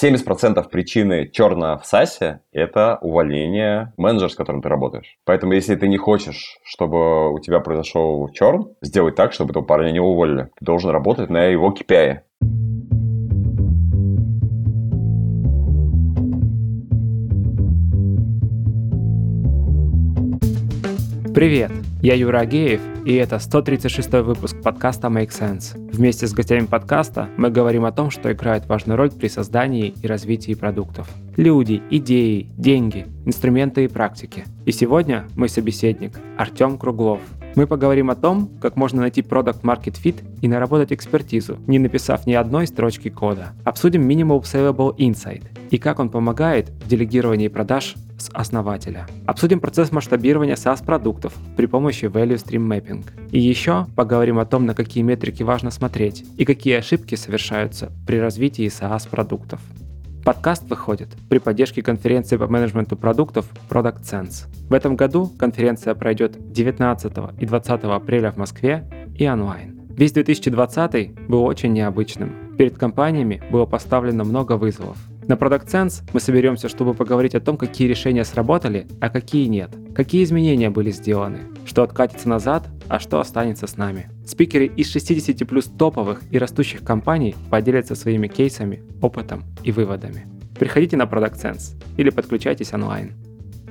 70% причины черна в САСе – это увольнение менеджера, с которым ты работаешь. Поэтому, если ты не хочешь, чтобы у тебя произошел черн, сделай так, чтобы этого парня не уволили. Ты должен работать на его KPI. Привет, я Юра Агеев, и это 136 выпуск подкаста Make Sense. Вместе с гостями подкаста мы говорим о том, что играет важную роль при создании и развитии продуктов. Люди, идеи, деньги, инструменты и практики. И сегодня мой собеседник Артем Круглов. Мы поговорим о том, как можно найти продукт Market Fit и наработать экспертизу, не написав ни одной строчки кода. Обсудим Minimal Savable Insight и как он помогает в делегировании продаж с основателя. Обсудим процесс масштабирования SaaS-продуктов при помощи Value Stream Mapping. И еще поговорим о том, на какие метрики важно смотреть и какие ошибки совершаются при развитии SaaS-продуктов. Подкаст выходит при поддержке конференции по менеджменту продуктов Product Sense. В этом году конференция пройдет 19 и 20 апреля в Москве и онлайн. Весь 2020 был очень необычным. Перед компаниями было поставлено много вызовов. На Product Sense мы соберемся, чтобы поговорить о том, какие решения сработали, а какие нет, какие изменения были сделаны, что откатится назад, а что останется с нами. Спикеры из 60 плюс топовых и растущих компаний поделятся своими кейсами, опытом и выводами. Приходите на Product Sense или подключайтесь онлайн.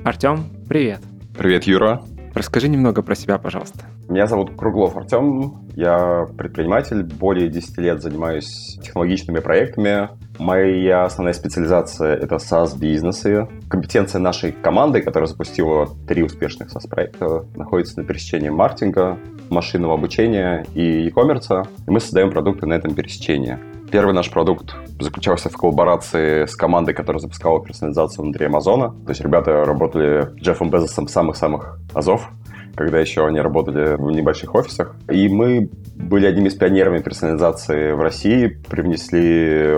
Артем, привет. Привет, Юра. Расскажи немного про себя, пожалуйста. Меня зовут Круглов Артем, я предприниматель, более 10 лет занимаюсь технологичными проектами. Моя основная специализация — это SaaS-бизнесы. Компетенция нашей команды, которая запустила три успешных SaaS-проекта, находится на пересечении маркетинга, машинного обучения и e-commerce. И мы создаем продукты на этом пересечении. Первый наш продукт заключался в коллаборации с командой, которая запускала персонализацию внутри Амазона. То есть ребята работали с Джеффом Безосом самых-самых азов когда еще они работали в небольших офисах. И мы были одними из пионерами персонализации в России, привнесли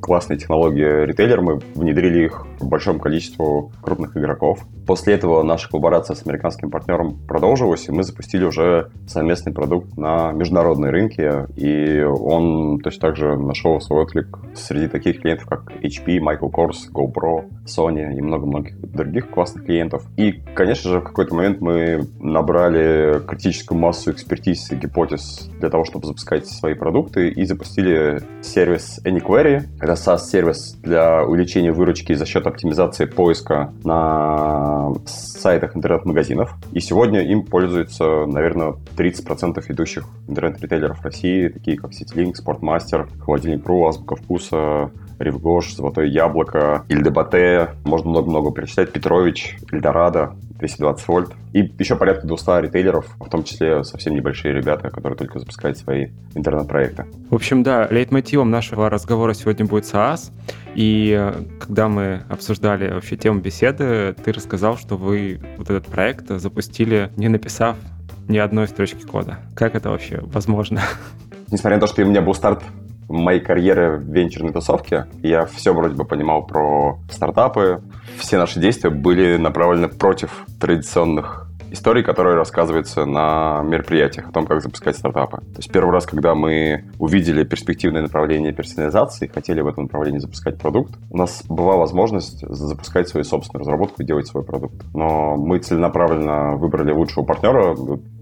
классные технологии ритейлер, мы внедрили их большому количеству крупных игроков. После этого наша коллаборация с американским партнером продолжилась, и мы запустили уже совместный продукт на международные рынки, и он точно так же нашел свой отклик среди таких клиентов, как HP, Michael Kors, GoPro, Sony и много-многих других классных клиентов. И, конечно же, в какой-то момент мы набрали критическую массу экспертиз и гипотез для того, чтобы запускать свои продукты, и запустили сервис AnyQuery. Это SaaS-сервис для увеличения выручки за счет оптимизации поиска на сайтах интернет-магазинов. И сегодня им пользуются, наверное, 30% ведущих интернет-ритейлеров России, такие как CityLink, Sportmaster, Холодильник.ру, Азбука Вкуса, Ревгош, Золотое Яблоко, Ильдебате, можно много-много перечислять, Петрович, Эльдорадо, 220 вольт. И еще порядка 200 ритейлеров, в том числе совсем небольшие ребята, которые только запускают свои интернет-проекты. В общем, да, лейтмотивом нашего разговора сегодня будет SaaS. И э, когда мы обсуждали вообще тему беседы, ты рассказал, что вы вот этот проект запустили, не написав ни одной строчки кода. Как это вообще возможно? Несмотря на то, что у меня был старт моей карьеры в венчурной тусовке, я все вроде бы понимал про стартапы. Все наши действия были направлены против традиционных историй, которые рассказываются на мероприятиях о том, как запускать стартапы. То есть первый раз, когда мы увидели перспективное направление персонализации, хотели в этом направлении запускать продукт, у нас была возможность запускать свою собственную разработку и делать свой продукт. Но мы целенаправленно выбрали лучшего партнера,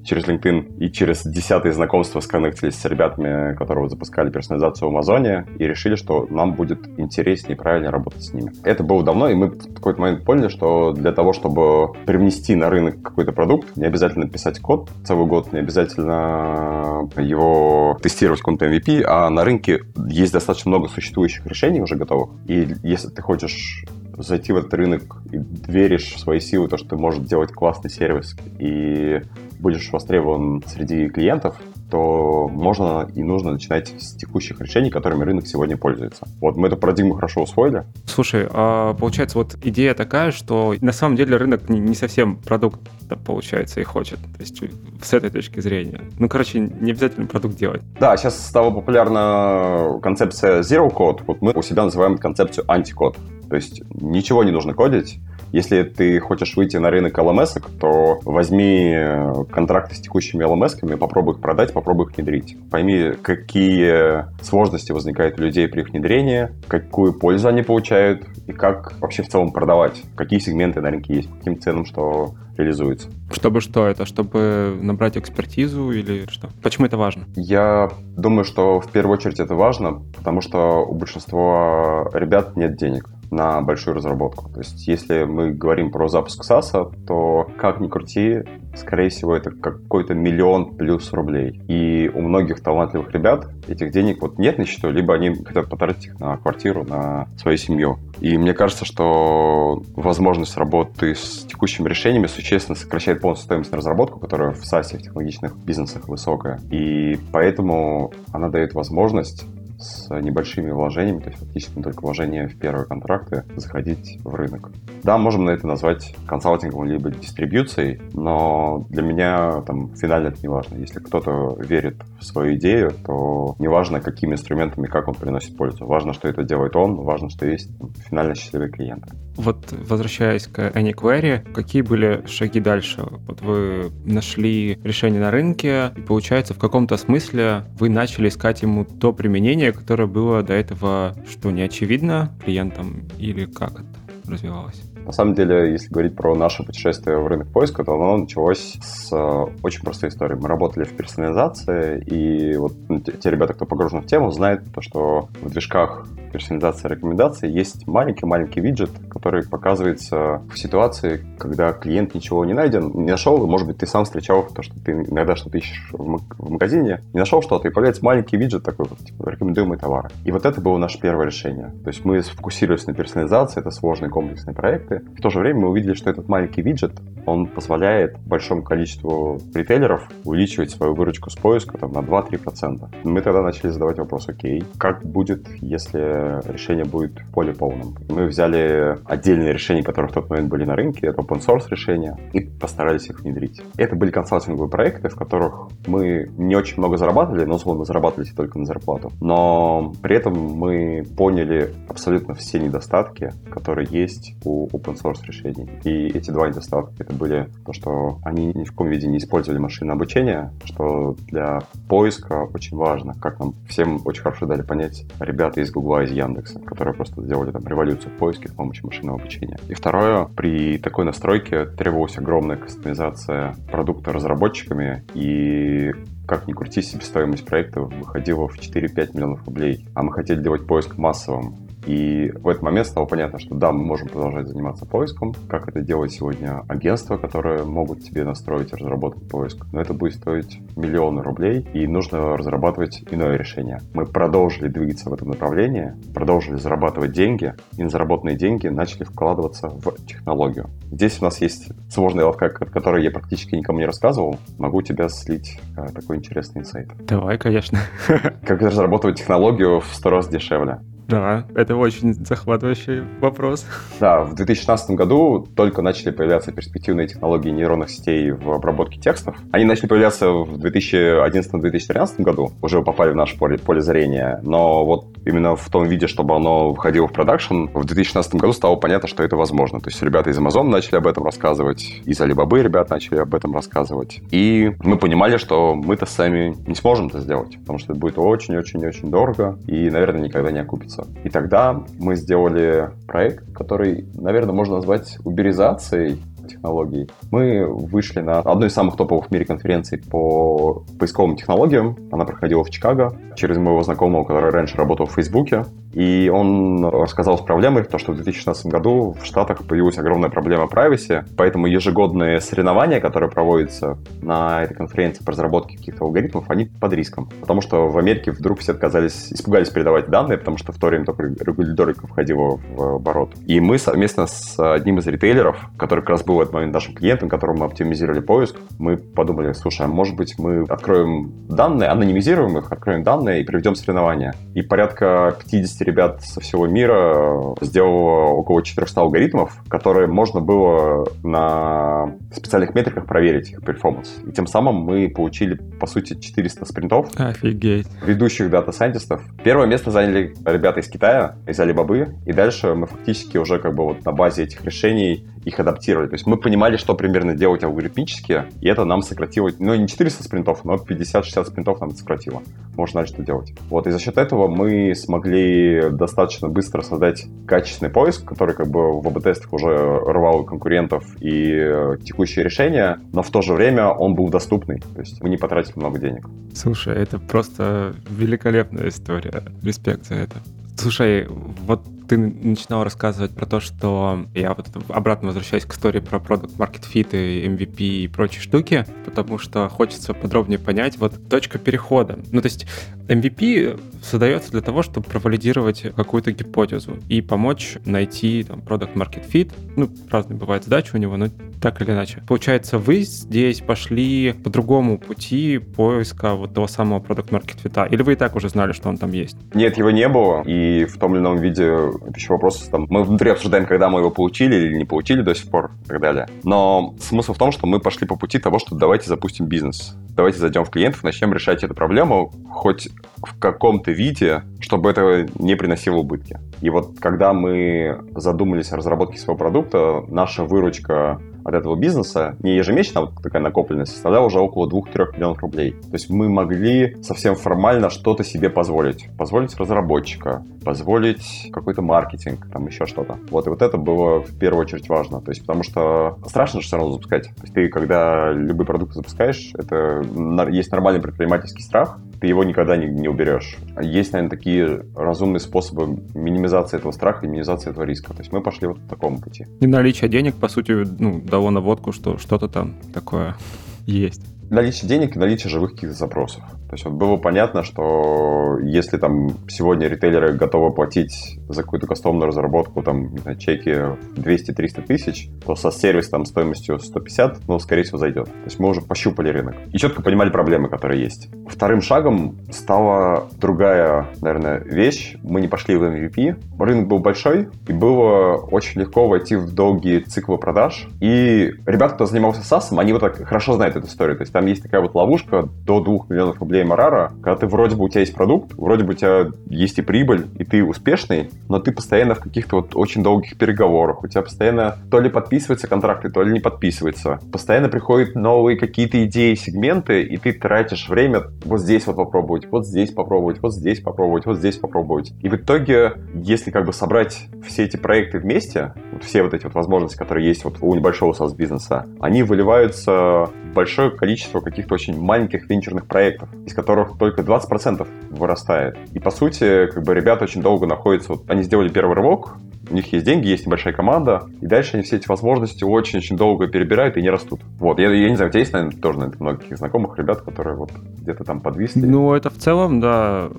через LinkedIn и через десятые знакомства сконнектились с ребятами, которые запускали персонализацию в Амазоне, и решили, что нам будет интереснее и правильнее работать с ними. Это было давно, и мы в какой-то момент поняли, что для того, чтобы привнести на рынок какой-то продукт, не обязательно писать код целый год, не обязательно его тестировать в каком-то MVP, а на рынке есть достаточно много существующих решений уже готовых. И если ты хочешь зайти в этот рынок и веришь в свои силы, то, что ты можешь делать классный сервис и будешь востребован среди клиентов, то можно и нужно начинать с текущих решений, которыми рынок сегодня пользуется. Вот мы эту парадигму хорошо усвоили. Слушай, а получается вот идея такая, что на самом деле рынок не, совсем продукт получается и хочет. То есть с этой точки зрения. Ну, короче, не обязательно продукт делать. Да, сейчас стала популярна концепция Zero Code. Вот мы у себя называем концепцию антикод. То есть ничего не нужно кодить, Если ты хочешь выйти на рынок LMS, то возьми э, контракты с текущими LMS, попробуй их продать, попробуй их внедрить. Пойми, какие сложности возникают у людей при их внедрении, какую пользу они получают и как вообще в целом продавать, какие сегменты на рынке есть, каким ценам что реализуется. Чтобы что это? Чтобы набрать экспертизу или что? Почему это важно? Я думаю, что в первую очередь это важно, потому что у большинства ребят нет денег на большую разработку. То есть, если мы говорим про запуск SaaS, то как ни крути, скорее всего, это какой-то миллион плюс рублей. И у многих талантливых ребят этих денег вот нет на счету, либо они хотят потратить их на квартиру, на свою семью. И мне кажется, что возможность работы с текущими решениями существенно сокращает полностью стоимость на разработку, которая в SaaS, в технологичных бизнесах высокая. И поэтому она дает возможность с небольшими вложениями, то есть фактически только вложения в первые контракты, заходить в рынок. Да, можем на это назвать консалтингом либо дистрибьюцией, но для меня там финально это не важно. Если кто-то верит в свою идею, то неважно, какими инструментами, как он приносит пользу. Важно, что это делает он, важно, что есть финально счастливые клиенты. Вот возвращаясь к AnyQuery, какие были шаги дальше? Вот вы нашли решение на рынке, и получается, в каком-то смысле вы начали искать ему то применение, которое было до этого, что не очевидно клиентам, или как это развивалось? На самом деле, если говорить про наше путешествие в рынок поиска, то оно началось с э, очень простой истории. Мы работали в персонализации, и вот те ребята, кто погружен в тему, знают то, что в движках персонализации рекомендаций есть маленький-маленький виджет, который показывается в ситуации, когда клиент ничего не найден, не нашел, может быть, ты сам встречал то, что ты иногда что-то ищешь в магазине, не нашел что-то, и появляется маленький виджет такой вот, типа, рекомендуемые товары. И вот это было наше первое решение. То есть мы сфокусировались на персонализации, это сложные комплексные проекты, в то же время мы увидели, что этот маленький виджет, он позволяет большому количеству ритейлеров увеличивать свою выручку с поиска там, на 2-3%. Мы тогда начали задавать вопрос, окей, как будет, если решение будет более полным? Мы взяли отдельные решения, которые в тот момент были на рынке, это open source решения, и постарались их внедрить. Это были консалтинговые проекты, в которых мы не очень много зарабатывали, но условно зарабатывали только на зарплату. Но при этом мы поняли абсолютно все недостатки, которые есть у open source решений. И эти два недостатка это были то, что они ни в коем виде не использовали машинное обучение, что для поиска очень важно, как нам всем очень хорошо дали понять ребята из Гугла, из Яндекса, которые просто сделали там революцию в поиске с помощью машинного обучения. И второе, при такой настройке требовалась огромная кастомизация продукта разработчиками и как ни крути, себестоимость проекта выходила в 4-5 миллионов рублей. А мы хотели делать поиск массовым. И в этот момент стало понятно, что да, мы можем продолжать заниматься поиском, как это делает сегодня агентства, которые могут тебе настроить и разработать поиск. Но это будет стоить миллионы рублей, и нужно разрабатывать иное решение. Мы продолжили двигаться в этом направлении, продолжили зарабатывать деньги, и на заработанные деньги начали вкладываться в технологию. Здесь у нас есть сложный лайфхак, который я практически никому не рассказывал. Могу тебя слить э, такой интересный инсайт. Давай, конечно. Как разработать технологию в сто раз дешевле. Да, это очень захватывающий вопрос. Да, в 2016 году только начали появляться перспективные технологии нейронных сетей в обработке текстов. Они начали появляться в 2011-2013 году, уже попали в наше поле, поле зрения, но вот именно в том виде, чтобы оно входило в продакшн, в 2016 году стало понятно, что это возможно. То есть ребята из Amazon начали об этом рассказывать, из Alibaba ребят начали об этом рассказывать. И мы понимали, что мы-то сами не сможем это сделать, потому что это будет очень-очень-очень дорого и, наверное, никогда не окупится вопроса. И тогда мы сделали проект, который, наверное, можно назвать уберизацией технологий. Мы вышли на одну из самых топовых в мире конференций по поисковым технологиям. Она проходила в Чикаго через моего знакомого, который раньше работал в Фейсбуке. И он рассказал с проблемой, то, что в 2016 году в Штатах появилась огромная проблема privacy, поэтому ежегодные соревнования, которые проводятся на этой конференции по разработке каких-то алгоритмов, они под риском. Потому что в Америке вдруг все отказались, испугались передавать данные, потому что в то время только регуляторика входила в оборот. И мы совместно с одним из ритейлеров, который как раз был в этот момент нашим клиентом, которому мы оптимизировали поиск, мы подумали, слушай, а может быть мы откроем данные, анонимизируем их, откроем данные и проведем соревнования. И порядка 50 50 ребят со всего мира сделало около 400 алгоритмов, которые можно было на специальных метриках проверить их performance. И тем самым мы получили, по сути, 400 спринтов. Офигеть. Ведущих data scientist ов. Первое место заняли ребята из Китая, из Алибабы. И дальше мы фактически уже как бы вот на базе этих решений их адаптировали. То есть мы понимали, что примерно делать алгоритмически, и это нам сократило, ну, не 400 спринтов, но 50-60 спринтов нам сократило. Можно знать, что делать. Вот, и за счет этого мы смогли достаточно быстро создать качественный поиск, который как бы в АБ-тестах уже рвал конкурентов и э, текущие решения, но в то же время он был доступный. То есть мы не потратили много денег. Слушай, это просто великолепная история. Респект за это. Слушай, вот ты начинал рассказывать про то, что я вот обратно возвращаюсь к истории про продукт Market Fit и MVP и прочие штуки, потому что хочется подробнее понять вот точка перехода. Ну, то есть MVP создается для того, чтобы провалидировать какую-то гипотезу и помочь найти там продукт Market Fit. Ну, разные бывают задачи у него, но так или иначе. Получается, вы здесь пошли по другому пути поиска вот того самого продукт Market Fit, или вы и так уже знали, что он там есть? Нет, его не было, и в том или ином виде это еще вопрос, там, мы внутри обсуждаем, когда мы его получили или не получили до сих пор и так далее. Но смысл в том, что мы пошли по пути того, что давайте запустим бизнес. Давайте зайдем в клиентов, начнем решать эту проблему хоть в каком-то виде, чтобы это не приносило убытки. И вот когда мы задумались о разработке своего продукта, наша выручка от этого бизнеса не ежемесячно, а вот такая накопленность, составляла уже около 2-3 миллионов рублей. То есть мы могли совсем формально что-то себе позволить. Позволить разработчика, позволить какой-то маркетинг, там еще что-то. Вот, и вот это было в первую очередь важно. То есть потому что страшно же все равно запускать. То есть ты, когда любой продукт запускаешь, это есть нормальный предпринимательский страх, ты его никогда не, не уберешь. Есть, наверное, такие разумные способы минимизации этого страха и минимизации этого риска. То есть мы пошли вот по такому пути. И наличие денег, по сути, ну, дало наводку, что что-то там такое есть наличие денег и наличие живых каких-то запросов. То есть вот было понятно, что если там сегодня ритейлеры готовы платить за какую-то кастомную разработку, там, не знаю, чеки 200-300 тысяч, то со сервис там стоимостью 150, ну, скорее всего, зайдет. То есть мы уже пощупали рынок и четко понимали проблемы, которые есть. Вторым шагом стала другая, наверное, вещь. Мы не пошли в MVP. Рынок был большой, и было очень легко войти в долгие циклы продаж. И ребята, кто занимался SaaS, они вот так хорошо знают эту историю. То есть там есть такая вот ловушка до 2 миллионов рублей Марара, когда ты вроде бы у тебя есть продукт, вроде бы у тебя есть и прибыль, и ты успешный, но ты постоянно в каких-то вот очень долгих переговорах, у тебя постоянно то ли подписываются контракты, то ли не подписываются. Постоянно приходят новые какие-то идеи, сегменты, и ты тратишь время вот здесь вот попробовать, вот здесь попробовать, вот здесь попробовать, вот здесь попробовать. И в итоге, если как бы собрать все эти проекты вместе, вот все вот эти вот возможности, которые есть вот у небольшого SaaS-бизнеса, они выливаются в большое количество количество каких-то очень маленьких венчурных проектов, из которых только 20% вырастает. И по сути, как бы ребята очень долго находятся, вот они сделали первый рывок, у них есть деньги, есть небольшая команда, и дальше они все эти возможности очень-очень долго перебирают и не растут. Вот, я, я не знаю, у тебя есть, наверное, тоже наверное, много таких знакомых ребят, которые вот где-то там подвисли? Ну, это в целом, да,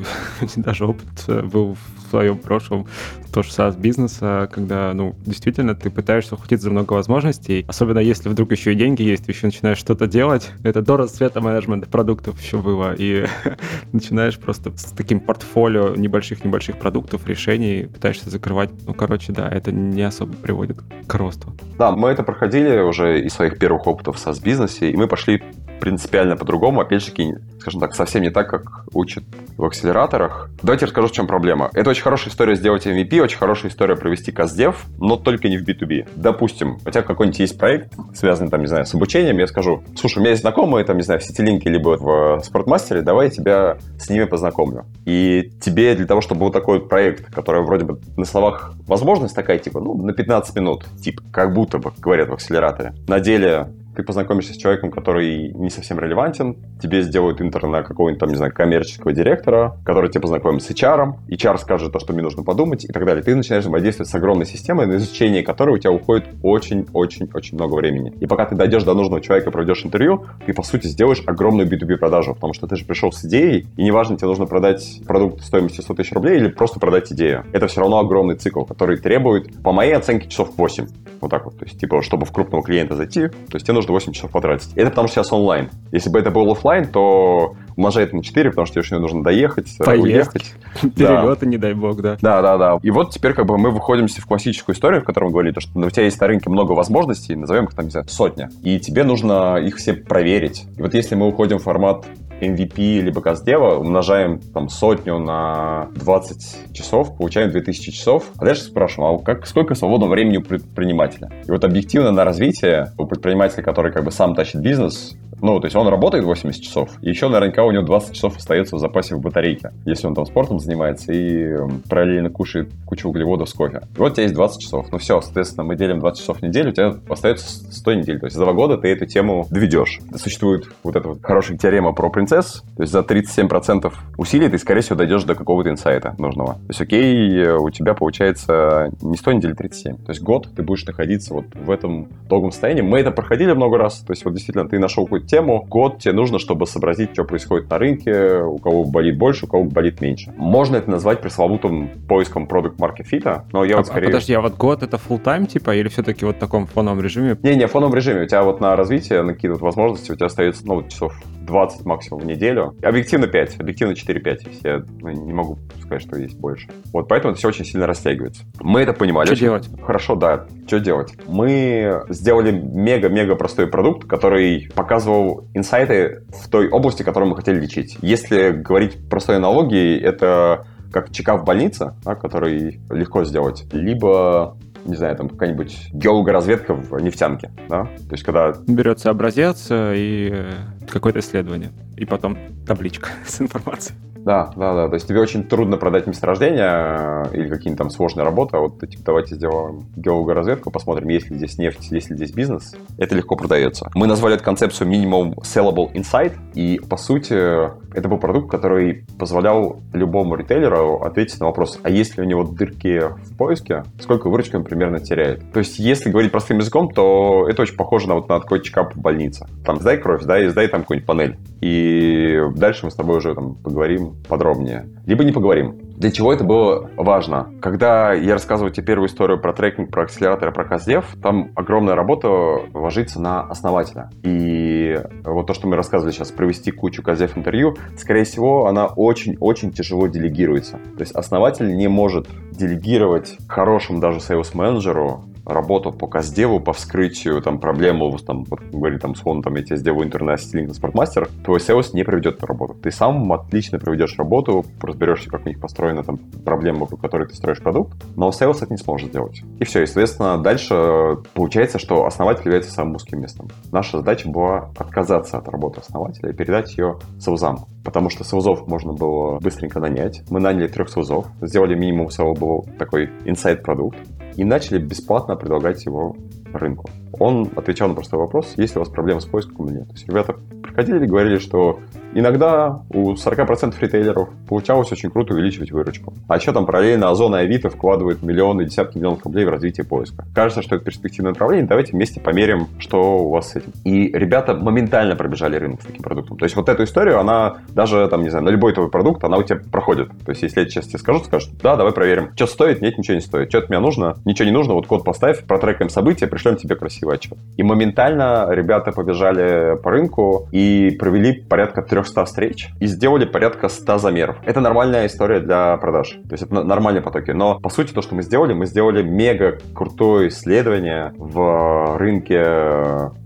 даже опыт э, был в своем прошлом тоже SaaS бизнеса, когда, ну, действительно, ты пытаешься ухватить за много возможностей, особенно если вдруг еще и деньги есть, ты еще начинаешь что-то делать. Это до расцвета менеджмента продуктов еще было, и начинаешь просто с таким портфолио небольших-небольших продуктов, решений, пытаешься закрывать. Ну, короче, да, это не особо приводит к росту. Да, мы это проходили уже из своих первых опытов в SaaS-бизнесе, и мы пошли принципиально по-другому. Опять же, скажем так, совсем не так, как учат в акселераторах. Давайте расскажу, в чем проблема. Это очень хорошая история сделать MVP, очень хорошая история провести каздев, но только не в B2B. Допустим, у тебя какой-нибудь есть проект, связанный, там, не знаю, с обучением, я скажу, слушай, у меня есть знакомые, там, не знаю, в Ситилинке либо в Спортмастере, давай я тебя с ними познакомлю. И тебе для того, чтобы был такой вот проект, который вроде бы на словах возможность такая, типа, ну, на 15 минут, типа, как будто бы говорят в акселераторе. На деле ты познакомишься с человеком, который не совсем релевантен, тебе сделают интер на какого-нибудь там, не знаю, коммерческого директора, который тебя познакомит с HR, HR скажет то, что мне нужно подумать и так далее. Ты начинаешь взаимодействовать с огромной системой, на изучение которой у тебя уходит очень-очень-очень много времени. И пока ты дойдешь до нужного человека, проведешь интервью, ты, по сути, сделаешь огромную B2B продажу, потому что ты же пришел с идеей, и неважно, тебе нужно продать продукт стоимостью 100 тысяч рублей или просто продать идею. Это все равно огромный цикл, который требует, по моей оценке, часов 8. Вот так вот. То есть, типа, чтобы в крупного клиента зайти, то есть тебе нужно 8 часов потратить. Это потому что сейчас онлайн. Если бы это был офлайн, то умножает на 4, потому что еще нужно доехать, э, Поездки. уехать. Перелеты, да. не дай бог, да. Да, да, да. И вот теперь как бы мы выходимся в классическую историю, в которой мы говорили, что у тебя есть на рынке много возможностей, назовем их там, не знаю, сотня, и тебе нужно их все проверить. И вот если мы уходим в формат MVP либо Каздева, умножаем там сотню на 20 часов, получаем 2000 часов. А дальше спрашиваем, а как, сколько свободного времени у предпринимателя? И вот объективно на развитие у предпринимателя, который как бы сам тащит бизнес, ну, то есть он работает 80 часов, и еще наверняка у него 20 часов остается в запасе в батарейке, если он там спортом занимается и параллельно кушает кучу углеводов с кофе. И вот у тебя есть 20 часов. Ну все, соответственно, мы делим 20 часов в неделю, у тебя остается 100 недель. То есть за два года ты эту тему доведешь. Существует вот эта вот хорошая теорема про принцесс, то есть за 37% усилий ты, скорее всего, дойдешь до какого-то инсайта нужного. То есть окей, у тебя получается не 100 недель, 37. То есть год ты будешь находиться вот в этом долгом состоянии. Мы это проходили много раз. То есть вот действительно ты нашел какую-то тему, год тебе нужно, чтобы сообразить, что происходит на рынке, у кого болит больше, у кого болит меньше. Можно это назвать пресловутым поиском продукт market fit, но я а, вот скорее... А подожди, а вот год это full time типа или все-таки вот в таком фоновом режиме? Не-не, в фоновом режиме. У тебя вот на развитие, на какие-то возможности, у тебя остается, ну, часов 20 максимум в неделю. Объективно 5, объективно 4-5, если я ну, не могу сказать, что есть больше. Вот поэтому это все очень сильно растягивается. Мы это понимали. Что делать? Хорошо, да. Что делать? Мы сделали мега-мега простой продукт, который показывал инсайты в той области, которую мы хотели лечить. Если говорить простой аналогией, это как чекап в больнице, да, который легко сделать, либо не знаю, там какая-нибудь геологоразведка в нефтянке, да? То есть когда... Берется образец э, и э, какое-то исследование, и потом табличка с информацией. Да, да, да. То есть тебе очень трудно продать месторождение э, или какие-нибудь там сложные работы. А вот типа, давайте сделаем геологоразведку, посмотрим, есть ли здесь нефть, есть ли здесь бизнес. Это легко продается. Мы назвали эту концепцию Minimum Sellable Insight. И, по сути, это был продукт, который позволял любому ритейлеру ответить на вопрос, а есть ли у него дырки в поиске, сколько выручки он примерно теряет. То есть, если говорить простым языком, то это очень похоже на вот на такой чекап в больнице. Там сдай кровь, да, и сдай там какую-нибудь панель. И дальше мы с тобой уже там поговорим подробнее. Либо не поговорим. Для чего это было важно? Когда я рассказываю тебе первую историю про трекинг, про акселератор, про Каздев, там огромная работа ложится на основателя. И вот то, что мы рассказывали сейчас, провести кучу custdev интервью, скорее всего, она очень-очень тяжело делегируется. То есть основатель не может делегировать хорошему даже sales-менеджеру работу по custdev у, по вскрытию там проблему, там, вот говорили там, условно, там, я тебе сделаю интернет-стилинг на спортмастер, твой sales не проведет эту работу. Ты сам отлично проведешь работу, разберешься, как у них построена там проблема, вокруг которой ты строишь продукт, но sales это не сможет сделать. И все, и, соответственно, дальше получается, что основатель является самым узким местом. Наша задача была отказаться от работы основателя и передать ее саузам, потому что саузов можно было быстренько нанять. Мы наняли трех саузов, сделали минимум саузов был такой инсайт-продукт, и начали бесплатно предлагать его рынку. Он отвечал на простой вопрос, есть ли у вас проблемы с поиском или нет. То есть ребята приходили и говорили, что Иногда у 40% ритейлеров получалось очень круто увеличивать выручку. А еще там параллельно Озон и Авито вкладывают миллионы, десятки миллионов рублей в развитие поиска. Кажется, что это перспективное направление, давайте вместе померим, что у вас с этим. И ребята моментально пробежали рынок с таким продуктом. То есть вот эту историю, она даже, там, не знаю, на любой твой продукт, она у тебя проходит. То есть если я сейчас тебе скажу, скажут, да, давай проверим, что стоит, нет, ничего не стоит. Что от меня нужно, ничего не нужно, вот код поставь, протрекаем события, пришлем тебе красивый отчет. И моментально ребята побежали по рынку и провели порядка трех 300 встреч и сделали порядка 100 замеров. Это нормальная история для продаж. То есть это нормальные потоки. Но по сути то, что мы сделали, мы сделали мега крутое исследование в рынке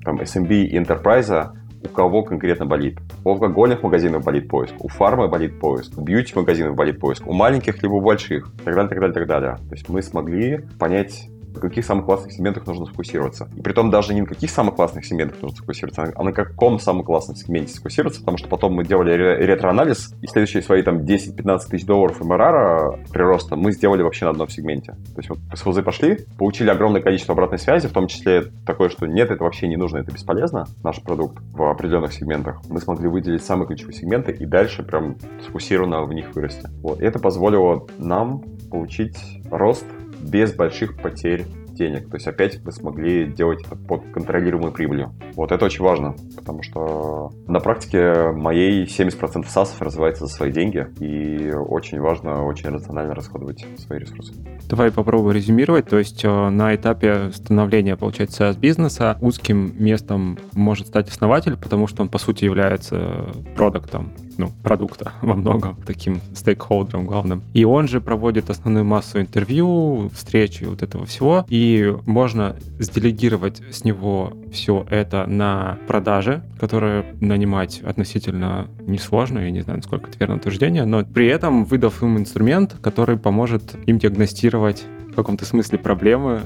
там, SMB и Enterprise, у кого конкретно болит. У алкогольных магазинов болит поиск, у фармы болит поиск, у бьюти-магазинов болит поиск, у маленьких либо у больших, и так далее, так далее, так далее. То есть мы смогли понять на каких самых классных сегментах нужно сфокусироваться. И при том даже не на каких самых классных сегментах нужно сфокусироваться, а на каком самом классном сегменте сфокусироваться, потому что потом мы делали ретроанализ, и следующие свои там 10-15 тысяч долларов МРР прироста мы сделали вообще на одном сегменте. То есть вот с ХЗ пошли, получили огромное количество обратной связи, в том числе такое, что нет, это вообще не нужно, это бесполезно, наш продукт в определенных сегментах. Мы смогли выделить самые ключевые сегменты и дальше прям сфокусированно в них вырасти. Вот. И это позволило нам получить рост без больших потерь денег. То есть опять мы смогли делать это под контролируемой прибылью. Вот это очень важно, потому что на практике моей 70% САСов развивается за свои деньги, и очень важно очень рационально расходовать свои ресурсы. Давай попробую резюмировать. То есть э, на этапе становления, получается, SaaS-бизнеса узким местом может стать основатель, потому что он, по сути, является продуктом ну, продукта во многом, таким стейкхолдером главным. И он же проводит основную массу интервью, встречи, вот этого всего. И можно сделегировать с него все это на которые нанимать относительно несложно, я не знаю, насколько это верное утверждение, но при этом выдав им инструмент, который поможет им диагностировать в каком-то смысле проблемы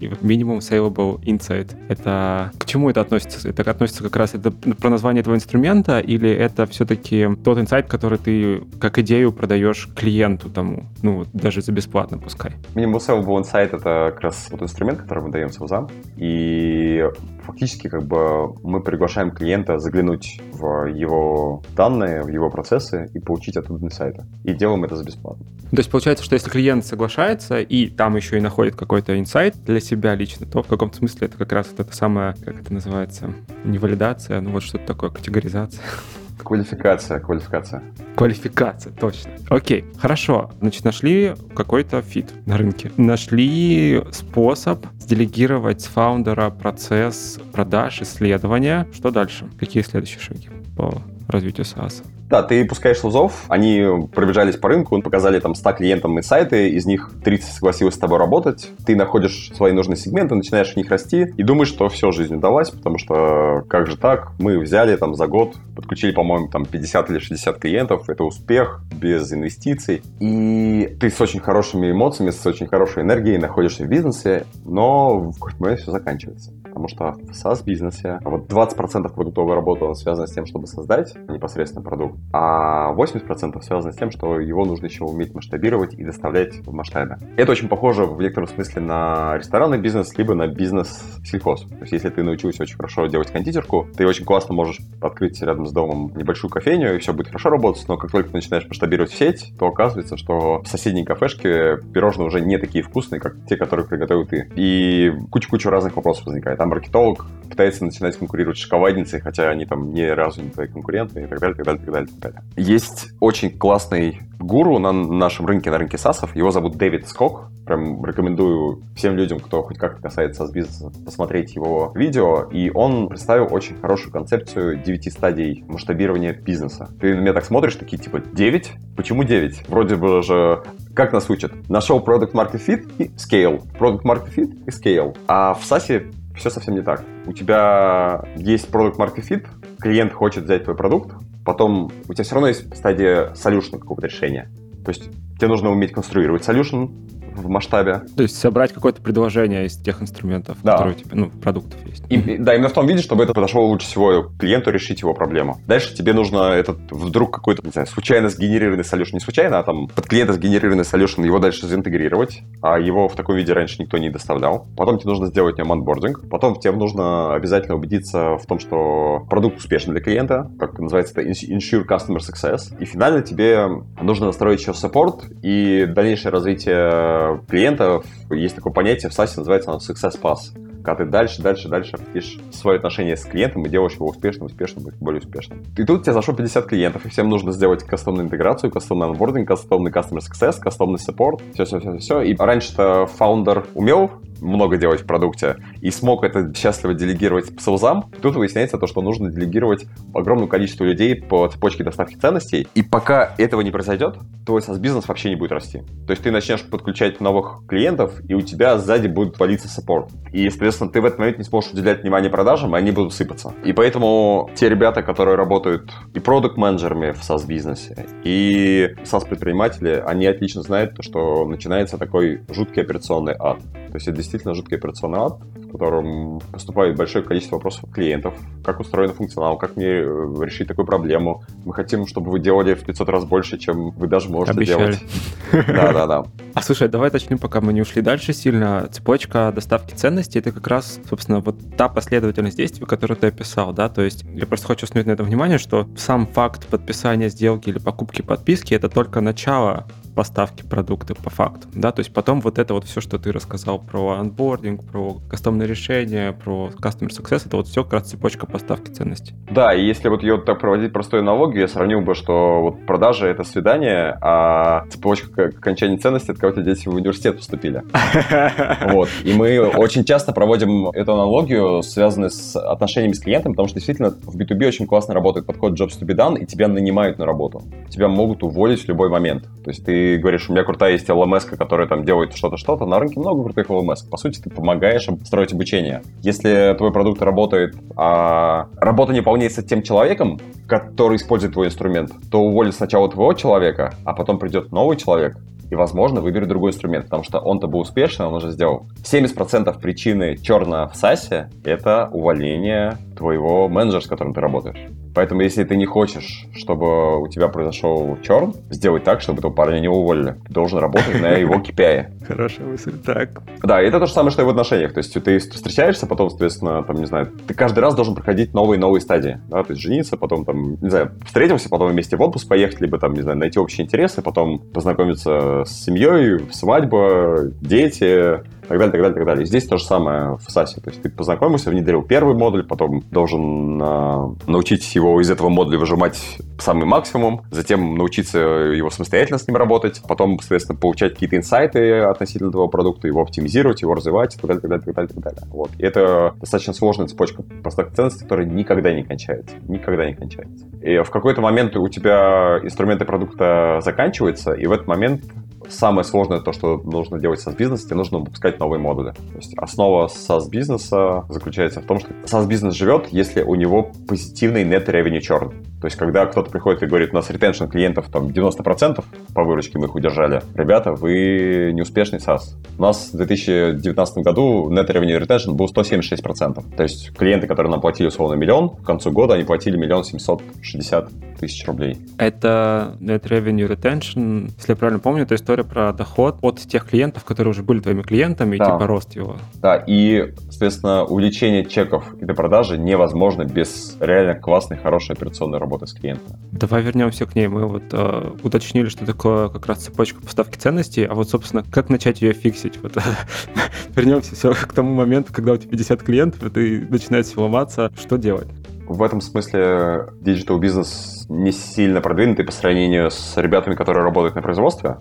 и вот минимум saleable insight. Это к чему это относится? Это относится как раз это про название этого инструмента или это все-таки тот инсайт, который ты как идею продаешь клиенту тому, ну даже за бесплатно пускай? Minimum saleable insight — это как раз вот инструмент, который мы даем селзам, и фактически как бы мы приглашаем клиента заглянуть в его данные, в его процессы и получить оттуда инсайты. И делаем это за бесплатно. То есть получается, что если клиент соглашается и там еще и находит какой-то инсайт для себя лично, то в каком-то смысле это как раз вот это самое, как это называется, не валидация, ну вот что-то такое, категоризация. Квалификация, квалификация. Квалификация, точно. Окей, хорошо. Значит, нашли какой-то fit на рынке. Нашли способ делегировать с фаундера процесс продаж, исследования. Что дальше? Какие следующие шаги по развитию SaaS? Да, ты пускаешь лузов, они пробежались по рынку, показали там 100 клиентам инсайты, из них 30 согласилось с тобой работать, ты находишь свои нужные сегменты, начинаешь в них расти и думаешь, что все, жизнь удалась, потому что как же так, мы взяли там за год, подключили, по-моему, там 50 или 60 клиентов, это успех без инвестиций, и ты с очень хорошими эмоциями, с очень хорошей энергией находишься в бизнесе, но в какой-то момент все заканчивается потому что в SaaS-бизнесе вот 20% продуктовой работы связано с тем, чтобы создать непосредственно продукт, а 80% связано с тем, что его нужно еще уметь масштабировать и доставлять в масштабе. Это очень похоже в некотором смысле на ресторанный бизнес, либо на бизнес сельхоз. То есть если ты научился очень хорошо делать кондитерку, ты очень классно можешь открыть рядом с домом небольшую кофейню, и все будет хорошо работать, но как только ты начинаешь масштабировать сеть, то оказывается, что в соседней кафешке пирожные уже не такие вкусные, как те, которые приготовил ты. И куча-куча разных вопросов возникает. Там маркетолог пытается начинать конкурировать с шоколадницей, хотя они там ни разу не твои конкуренты и так далее, так далее, так далее, так далее. Есть очень классный гуру на нашем рынке, на рынке САСов. Его зовут Дэвид Скок. Прям рекомендую всем людям, кто хоть как-то касается бизнеса, посмотреть его видео. И он представил очень хорошую концепцию 9 стадий масштабирования бизнеса. Ты на меня так смотришь, такие типа 9? Почему 9? Вроде бы же как нас учат? Нашел продукт market fit и scale. Продукт market fit и scale. А в САСе все совсем не так. У тебя есть продукт market fit, клиент хочет взять твой продукт, потом у тебя все равно есть стадия solution какого-то решения. То есть тебе нужно уметь конструировать solution, в масштабе. То есть собрать какое-то предложение из тех инструментов, да. которые у тебя, ну, продуктов есть. И. Да, именно в том виде, чтобы это подошло лучше всего клиенту решить его проблему. Дальше тебе нужно этот вдруг какой-то, не знаю, случайно сгенерированный solution, не случайно, а там под клиента сгенерированный solution, его дальше заинтегрировать, а его в таком виде раньше никто не доставлял. Потом тебе нужно сделать нем онбординг. Потом тебе нужно обязательно убедиться в том, что продукт успешный для клиента, как называется это, ensure customer success. И финально тебе нужно настроить еще support и дальнейшее развитие клиентов. Есть такое понятие в SaaS, называется оно Success Pass когда ты дальше, дальше, дальше видишь свои отношения с клиентом и делаешь его успешным, успешным более успешным. И тут тебе зашло 50 клиентов, и всем нужно сделать кастомную интеграцию, кастомный онбординг, кастомный customer success, кастомный support, все-все-все-все. И раньше-то фаундер умел много делать в продукте и смог это счастливо делегировать по селзам, тут выясняется то, что нужно делегировать огромное количество людей по цепочке доставки ценностей. И пока этого не произойдет, твой SaaS-бизнес вообще не будет расти. То есть ты начнешь подключать новых клиентов, и у тебя сзади будет валиться саппорт. И, соответственно, ты в этот момент не сможешь уделять внимание продажам, и они будут сыпаться. И поэтому те ребята, которые работают и продукт-менеджерами в SaaS-бизнесе, и SaaS-предприниматели, они отлично знают, то, что начинается такой жуткий операционный ад. То есть это действительно жуткий операционный ад, в котором поступает большое количество вопросов от клиентов. Как устроен функционал, как мне э, решить такую проблему. Мы хотим, чтобы вы делали в 500 раз больше, чем вы даже можете Обещали. делать. Да-да-да. А слушай, давай точнее, пока мы не ушли дальше сильно. Цепочка доставки ценностей — это как раз, собственно, вот та последовательность действий, которую ты описал, да? То есть я просто хочу остановить на это внимание, что сам факт подписания сделки или покупки подписки — это только начало поставки продукта по факту, да, то есть потом вот это вот все, что ты рассказал про анбординг, про кастомное решение, про customer success, это вот все как раз цепочка поставки ценностей. Да, и если вот ее так проводить простую аналогию, я сравнил бы, что вот продажа — это свидание, а цепочка окончания ценности — это когда дети в университет поступили. Вот. И мы очень часто проводим эту аналогию, связанную с отношениями с клиентом, потому что действительно в B2B очень классно работает подход jobs to be done, и тебя нанимают на работу. Тебя могут уволить в любой момент. То есть ты говоришь, у меня крутая есть LMS, которая там делает что-то, что-то. На рынке много крутых LMS. По сути, ты помогаешь строить обучение. Если твой продукт работает, а работа выполняется тем человеком, который использует твой инструмент, то уволит сначала твоего человека, а потом придет новый человек, и, возможно, выберет другой инструмент, потому что он-то был успешный, он уже сделал. 70% причины черного в САСе — это увольнение твоего менеджера, с которым ты работаешь. Поэтому, если ты не хочешь, чтобы у тебя произошел черн, сделай так, чтобы этого парня не уволили. Ты должен работать на его KPI. Хорошая мысль. Так. Да, и это то же самое, что и в отношениях. То есть ты встречаешься, потом, соответственно, там, не знаю, ты каждый раз должен проходить новые новые стадии. Да? То есть жениться, потом, там, не знаю, встретимся, потом вместе в отпуск поехать, либо, там, не знаю, найти общие интересы, потом познакомиться с семьей, свадьба, дети, так далее, так далее, так далее. здесь то же самое в SaaS. То есть ты познакомился, внедрил первый модуль, потом должен э, научить его из этого модуля выжимать самый максимум, затем научиться его самостоятельно с ним работать, потом, соответственно, получать какие-то инсайты относительно твоего продукта, его оптимизировать, его развивать, и так далее, так далее, так далее, так далее. Вот. И это достаточно сложная цепочка поставки ценностей, которая никогда не кончается. Никогда не кончается. И в какой-то момент у тебя инструменты продукта заканчиваются, и в этот момент самое сложное то, что нужно делать с бизнес тебе нужно выпускать новые модули. То есть основа SaaS-бизнеса заключается в том, что SaaS-бизнес живет, если у него позитивный net revenue churn. То есть, когда кто-то приходит и говорит, у нас ретеншн клиентов там 90% по выручке мы их удержали, ребята, вы неуспешный SaaS. У нас в 2019 году net revenue retention был 176%. То есть, клиенты, которые нам платили условно миллион, к концу года они платили миллион семьсот шестьдесят тысяч рублей. Это net revenue retention, если я правильно помню, это история про доход от тех клиентов, которые уже были твоими клиентами, да. и типа рост его. Да, и, соответственно, увеличение чеков и до продажи невозможно без реально классной, хорошей операционной работы с клиентом. Давай вернемся к ней. Мы вот э, уточнили, что такое как раз цепочка поставки ценностей, а вот, собственно, как начать ее фиксить? Вот, вернемся все к тому моменту, когда у тебя 50 клиентов, и ты начинаешь ломаться. Что делать? В этом смысле digital бизнес не сильно продвинутый по сравнению с ребятами, которые работают на производстве.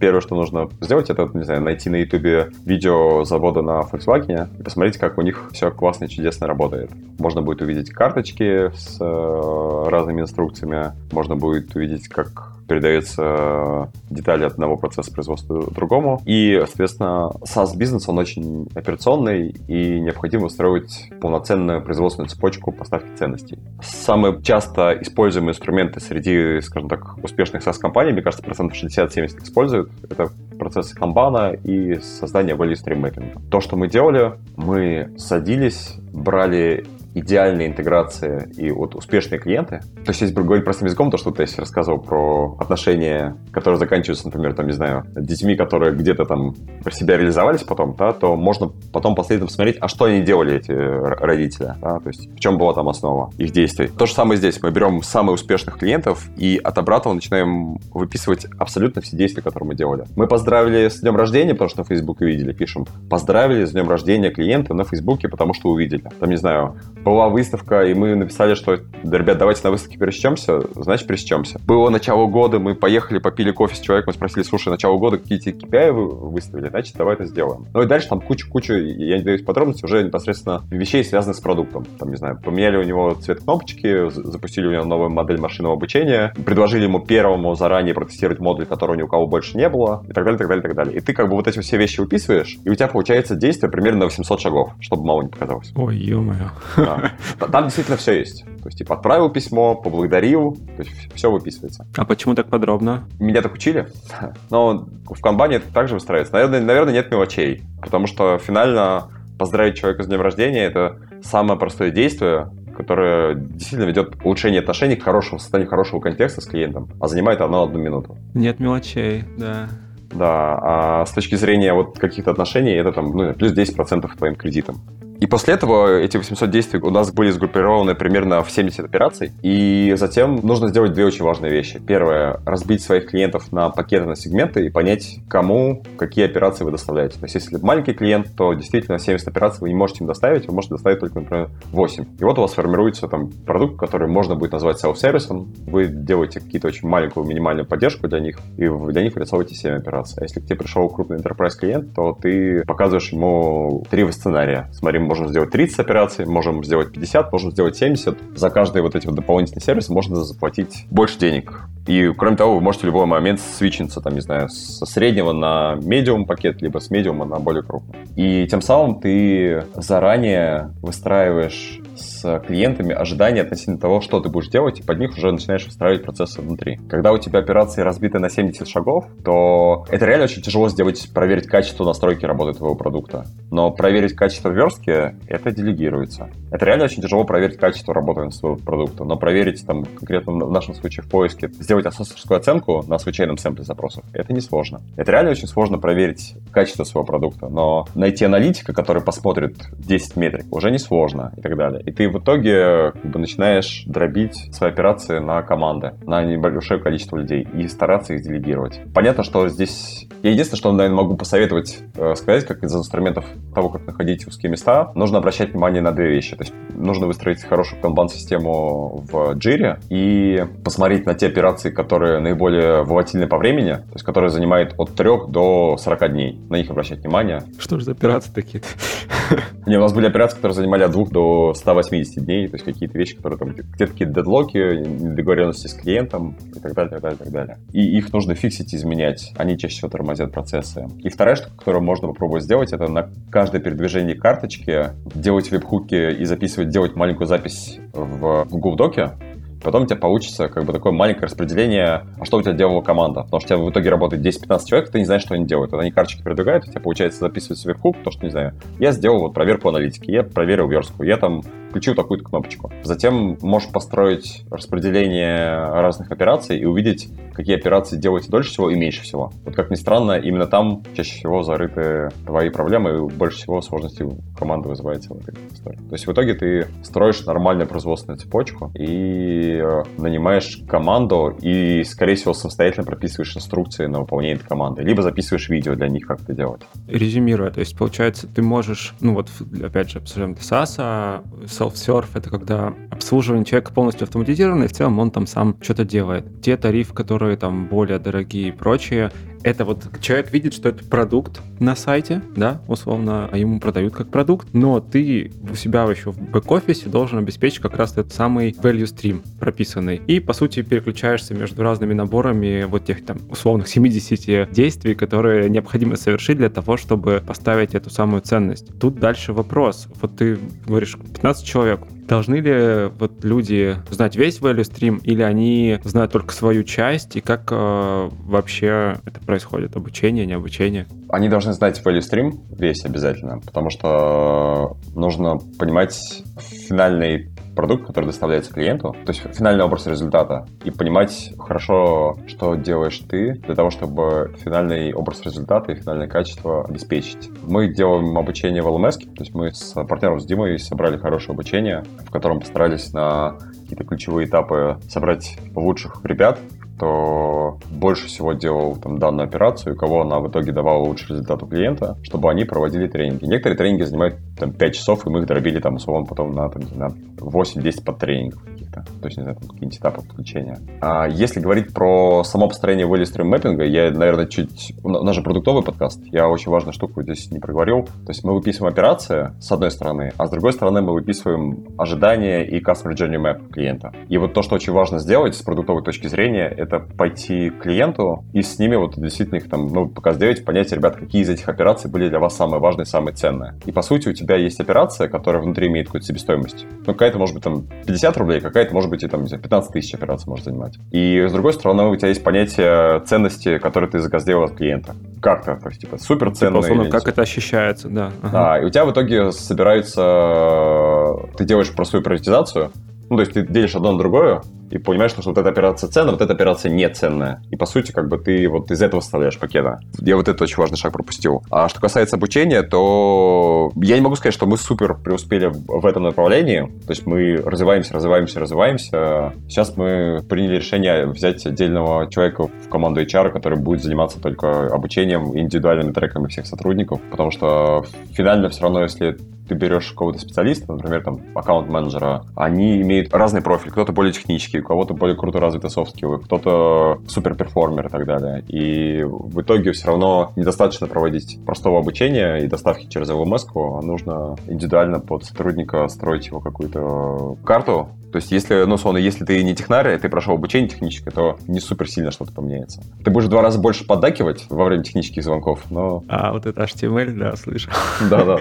Первое, что нужно сделать, это, не знаю, найти на YouTube видео завода на Volkswagen и посмотреть, как у них все классно и чудесно работает. Можно будет увидеть карточки с э, разными инструкциями, можно будет увидеть, как передаются детали от одного процесса производства другому. И, соответственно, SaaS-бизнес, он очень операционный, и необходимо устроить полноценную производственную цепочку поставки ценностей. Самые часто используемые инструменты среди, скажем так, успешных SaaS-компаний, мне кажется, процентов 60-70 используют, это процессы камбана и создание value stream mapping. То, что мы делали, мы садились, брали идеальные интеграции и вот успешные клиенты. То есть, если говорить простым языком, то, что ты рассказывал про отношения, которые заканчиваются, например, там, не знаю, детьми, которые где-то там про себя реализовались потом, да, то можно потом последовательно посмотреть, а что они делали, эти родители, да, то есть в чем была там основа их действий. То же самое здесь. Мы берем самых успешных клиентов и от обратного начинаем выписывать абсолютно все действия, которые мы делали. Мы поздравили с днем рождения, потому что на Фейсбуке видели, пишем. Поздравили с днем рождения клиента на Фейсбуке, потому что увидели. Там, не знаю, была выставка, и мы написали, что, да, ребят, давайте на выставке пересечемся, значит, пересечемся. Было начало года, мы поехали, попили кофе с человеком, мы спросили, слушай, начало года какие тебе KPI вы выставили, значит, давай это сделаем. Ну и дальше там куча-куча, я не даю подробности, уже непосредственно вещей, связанных с продуктом. Там, не знаю, поменяли у него цвет кнопочки, запустили у него новую модель машинного обучения, предложили ему первому заранее протестировать модуль, которого ни у кого больше не было, и так далее, так далее, так далее. И ты как бы вот эти все вещи выписываешь, и у тебя получается действие примерно на 800 шагов, чтобы мало не показалось. Ой, ё-моё. Да. Там действительно все есть. То есть, типа, отправил письмо, поблагодарил, то есть все выписывается. А почему так подробно? Меня так учили, но в комбане это также выстраивается. Наверное, наверное, нет мелочей, потому что финально поздравить человека с днем рождения – это самое простое действие, которое действительно ведет к улучшению отношений, к хорошему созданию хорошего контекста с клиентом, а занимает одну одну минуту. Нет мелочей, да. Да, а с точки зрения вот каких-то отношений это там ну, плюс 10% к твоим кредитам. И после этого эти 800 действий у нас были сгруппированы примерно в 70 операций. И затем нужно сделать две очень важные вещи. Первое — разбить своих клиентов на пакеты, на сегменты и понять, кому какие операции вы доставляете. То есть, если маленький клиент, то действительно 70 операций вы не можете им доставить, вы можете доставить только, например, 8. И вот у вас формируется там продукт, который можно будет назвать селф-сервисом. Вы делаете какие-то очень маленькую минимальную поддержку для них, и для них рисовываете 7 операций. А если к тебе пришел крупный enterprise клиент, то ты показываешь ему три сценария. Смотри, можем сделать 30 операций, можем сделать 50, можем сделать 70. За каждый вот эти вот дополнительные сервисы можно заплатить больше денег. И, кроме того, вы можете в любой момент свичиться, там, не знаю, со среднего на медиум пакет, либо с медиума на более крупный. И тем самым ты заранее выстраиваешь клиентами ожидания относительно того, что ты будешь делать, и под них уже начинаешь выстраивать процессы внутри. Когда у тебя операции разбиты на 70 шагов, то это реально очень тяжело сделать, проверить качество настройки работы твоего продукта. Но проверить качество верстки, это делегируется. Это реально очень тяжело проверить качество работы своего продукта, но проверить, там, конкретно в нашем случае в поиске, сделать ассессорскую оценку на случайном сэмпле запросов, это несложно. Это реально очень сложно проверить качество своего продукта, но найти аналитика, который посмотрит 10 метрик, уже несложно и так далее. И ты в итоге как бы, начинаешь дробить свои операции на команды, на небольшое количество людей и стараться их делегировать. Понятно, что здесь... Я единственное, что, наверное, могу посоветовать э, сказать, как из инструментов того, как находить узкие места, нужно обращать внимание на две вещи. То есть нужно выстроить хорошую канбан-систему в Jira и посмотреть на те операции, которые наиболее волатильны по времени, то есть которые занимают от 3 до 40 дней. На них обращать внимание. Что же за операции такие? Не, у нас были операции, которые занимали от 2 до 180 дней, то есть какие-то вещи, которые там где-то какие-то дедлоки, договоренности с клиентом и так далее, так далее, так далее. И их нужно фиксить, изменять. Они чаще всего тормозят процессы. И вторая штука, которую можно попробовать сделать, это на каждое передвижение карточки делать веб-хуки и записывать, делать маленькую запись в Google Доке, Потом у тебя получится как бы такое маленькое распределение, а что у тебя делала команда. Потому что у тебя в итоге работает 10-15 человек, ты не знаешь, что они делают. Вот они карточки передвигают, у тебя получается записывать сверху, потому что, не знаю, я сделал вот проверку аналитики, я проверил верстку, я там включил такую-то кнопочку. Затем можешь построить распределение разных операций и увидеть, какие операции делаете дольше всего и меньше всего. Вот как ни странно, именно там чаще всего зарыты твои проблемы и больше всего сложностей команды вызывается в этой истории. То есть в итоге ты строишь нормальную производственную цепочку и э, нанимаешь команду и, скорее всего, самостоятельно прописываешь инструкции на выполнение этой команды, либо записываешь видео для них, как это делать. Резюмируя, то есть, получается, ты можешь, ну вот, опять же, обсуждаем SaaS, self-serve — это когда обслуживание человека полностью автоматизировано, и в целом он там сам что-то делает. Те тарифы, которые там более дорогие и прочие, это вот человек видит, что это продукт на сайте, да, условно, а ему продают как продукт, но ты у себя еще в бэк-офисе должен обеспечить как раз этот самый value stream прописанный. И, по сути, переключаешься между разными наборами вот тех там условных 70 действий, которые необходимо совершить для того, чтобы поставить эту самую ценность. Тут дальше вопрос. Вот ты говоришь, 15 человек, Должны ли вот люди знать весь value stream или они знают только свою часть и как э, вообще это происходит? Обучение, не обучение? Они должны знать value stream весь обязательно, потому что нужно понимать финальный продукт, который доставляется клиенту, то есть финальный образ результата, и понимать хорошо, что делаешь ты для того, чтобы финальный образ результата и финальное качество обеспечить. Мы делаем обучение в LMS, то есть мы с партнером с Димой собрали хорошее обучение, в котором постарались на какие-то ключевые этапы собрать лучших ребят, кто больше всего делал там, данную операцию, и кого она в итоге давала лучший результат у клиента, чтобы они проводили тренинги. Некоторые тренинги занимают там, 5 часов, и мы их дробили там, условно потом на, там, на 8-10 подтренингов каких-то. То есть, не знаю, какие-нибудь этапы подключения. А если говорить про само построение value stream мэппинга, я, наверное, чуть... У нас же продуктовый подкаст. Я очень важную штуку здесь не проговорил. То есть мы выписываем операции, с одной стороны, а с другой стороны мы выписываем ожидания и customer journey map клиента. И вот то, что очень важно сделать с продуктовой точки зрения, это пойти к клиенту и с ними вот действительно их там, ну, пока сделать, понять, ребят, какие из этих операций были для вас самые важные, самые ценные. И по сути у тебя есть операция, которая внутри имеет какую-то себестоимость. Ну, какая-то может быть там 50 рублей, какая-то может быть и там, не знаю, 15 тысяч операций может занимать. И с другой стороны, у тебя есть понятие ценности, которые ты сделал от клиента. Как-то, то есть, типа, супер ценные. Типа, как это ощущается, да. Ага. Да, и у тебя в итоге собирается, ты делаешь простую приоритизацию, Ну, то есть ты делишь одно на другое, и понимаешь, что вот эта операция ценна, вот эта операция не ценная. И, по сути, как бы ты вот из этого составляешь пакета. Я вот этот очень важный шаг пропустил. А что касается обучения, то я не могу сказать, что мы супер преуспели в этом направлении. То есть мы развиваемся, развиваемся, развиваемся. Сейчас мы приняли решение взять отдельного человека в команду HR, который будет заниматься только обучением, индивидуальными треками всех сотрудников, потому что финально все равно, если ты берешь какого-то специалиста, например, там, аккаунт-менеджера, они имеют разный профиль. Кто-то более технический, у кого-то более круто развиты софт-скиллы, кто-то суперперформер и так далее. И в итоге все равно недостаточно проводить простого обучения и доставки через LMS, а нужно индивидуально под сотрудника строить его какую-то карту, то есть, если, ну, условно, если ты не технарь, ты прошел обучение техническое, то не супер сильно что-то поменяется. Ты будешь в два раза больше поддакивать во время технических звонков, но... А, вот это HTML, да, слышал. Да-да.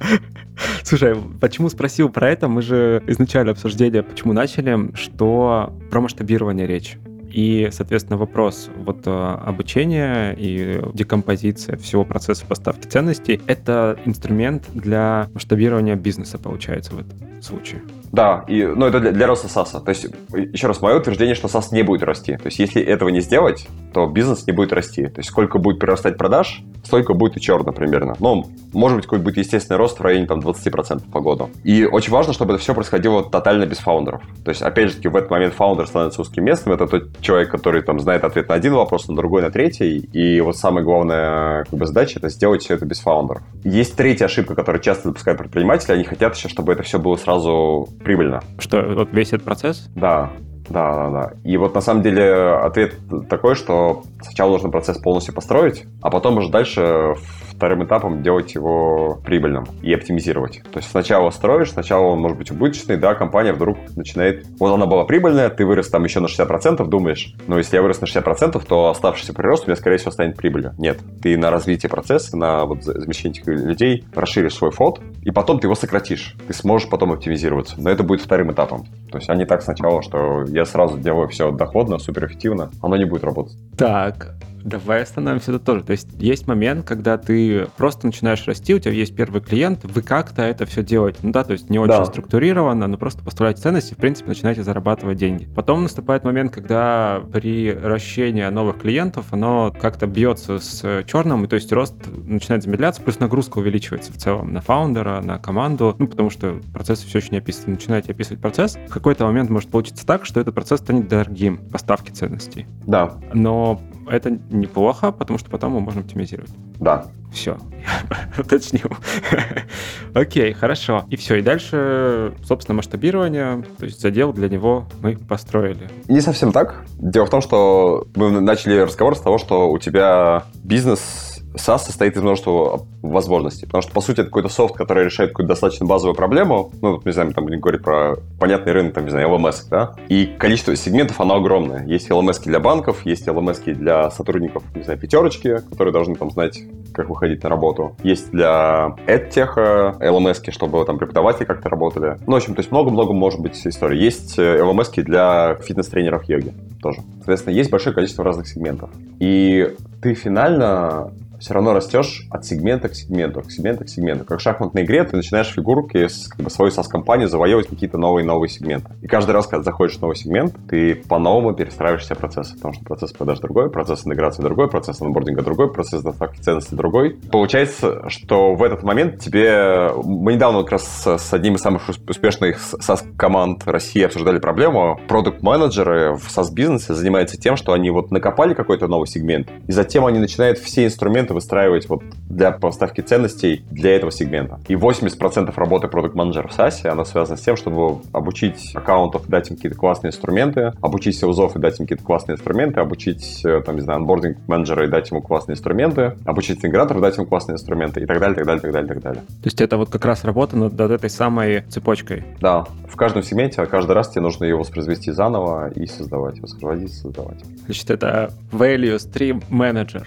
Слушай, почему спросил про это? Мы же изначально обсуждение, почему начали, что про масштабирование речь. И, соответственно, вопрос вот э, обучения и декомпозиция всего процесса поставки ценностей — это инструмент для масштабирования бизнеса, получается, в этом случае. Да, и, ну, это для, для роста САСа. То есть, еще раз, мое утверждение, что САС не будет расти. То есть, если этого не сделать, то бизнес не будет расти. То есть, сколько будет прирастать продаж, столько будет и черно примерно. Но, может быть, какой-то будет естественный рост в районе там, 20% по году. И очень важно, чтобы это все происходило тотально без фаундеров. То есть, опять же таки, в этот момент фаундер становится узким местом. Это тот человек, который там знает ответ на один вопрос, на другой, на третий. И вот самая главная как бы, задача — это сделать все это без фаундеров. Есть третья ошибка, которую часто допускают предприниматели. Они хотят еще, чтобы это все было сразу прибыльно. Что, вот весь этот процесс? Да, да, да, да. И вот на самом деле ответ такой, что сначала нужно процесс полностью построить, а потом уже дальше вторым этапом делать его прибыльным и оптимизировать. То есть сначала строишь, сначала он может быть убыточный, да, компания вдруг начинает... Вот она была прибыльная, ты вырос там еще на 60%, думаешь, ну если я вырос на 60%, то оставшийся прирост у меня, скорее всего, станет прибылью. Нет, ты на развитие процесса, на вот замещение людей расширишь свой фот, и потом ты его сократишь. Ты сможешь потом оптимизироваться. Но это будет вторым этапом. То есть, а не так сначала, что я сразу делаю все доходно, суперэффективно, оно не будет работать. Так, Давай остановимся это тоже. То есть есть момент, когда ты просто начинаешь расти, у тебя есть первый клиент, вы как-то это все делаете. Ну да, то есть не очень да. структурированно, но просто поставляете ценности, в принципе, начинаете зарабатывать деньги. Потом наступает момент, когда при ращении новых клиентов оно как-то бьется с черным, и то есть рост начинает замедляться, плюс нагрузка увеличивается в целом на фаундера, на команду, ну потому что процессы все еще не описаны. Начинаете описывать процесс, в какой-то момент может получиться так, что этот процесс станет дорогим поставки ценностей. Да. Но это неплохо, потому что потом его можно оптимизировать. Да. Все, уточнил. Окей, хорошо. И все, и дальше, собственно, масштабирование, то есть задел для него мы построили. Не совсем так. Дело в том, что мы начали разговор с того, что у тебя бизнес SaaS состоит из множества возможностей. Потому что, по сути, это какой-то софт, который решает какую-то достаточно базовую проблему. Ну, не знаю, там будем говорить про понятный рынок, там, не знаю, LMS, да? И количество сегментов, оно огромное. Есть LMS для банков, есть LMS для сотрудников, не знаю, пятерочки, которые должны там знать, как выходить на работу. Есть для EdTech LMS, чтобы там преподаватели как-то работали. Ну, в общем, то есть много-много может быть историй. Есть LMS для фитнес-тренеров йоги тоже. Соответственно, есть большое количество разных сегментов. И ты финально все равно растешь от сегмента к сегменту, к сегменту к сегменту. Как в шахматной игре ты начинаешь фигурки с как бы, своей SaaS-компании завоевывать какие-то новые-новые сегменты. И каждый раз, когда заходишь в новый сегмент, ты по-новому перестраиваешь все процессы, потому что процесс продаж другой, процесс интеграции другой, процесс онбординга другой, процесс доставки ценностей другой. Получается, что в этот момент тебе... Мы недавно как раз с одним из самых успешных SaaS-команд России обсуждали проблему. Продукт-менеджеры в SaaS-бизнесе занимаются тем, что они вот накопали какой-то новый сегмент, и затем они начинают все инструменты сегменты выстраивать вот для поставки ценностей для этого сегмента. И 80% работы продукт менеджера в SaaS, она связана с тем, чтобы обучить аккаунтов и дать им какие-то классные инструменты, обучить селзов и дать им какие-то классные инструменты, обучить, э, там, не знаю, анбординг менеджера и дать ему классные инструменты, обучить интеграторов, дать ему классные инструменты и так далее, так далее, так далее, так далее. То есть это вот как раз работа над, над этой самой цепочкой? Да. В каждом сегменте, а каждый раз тебе нужно его воспроизвести заново и создавать, воспроизводить, создавать. Значит, это value stream manager.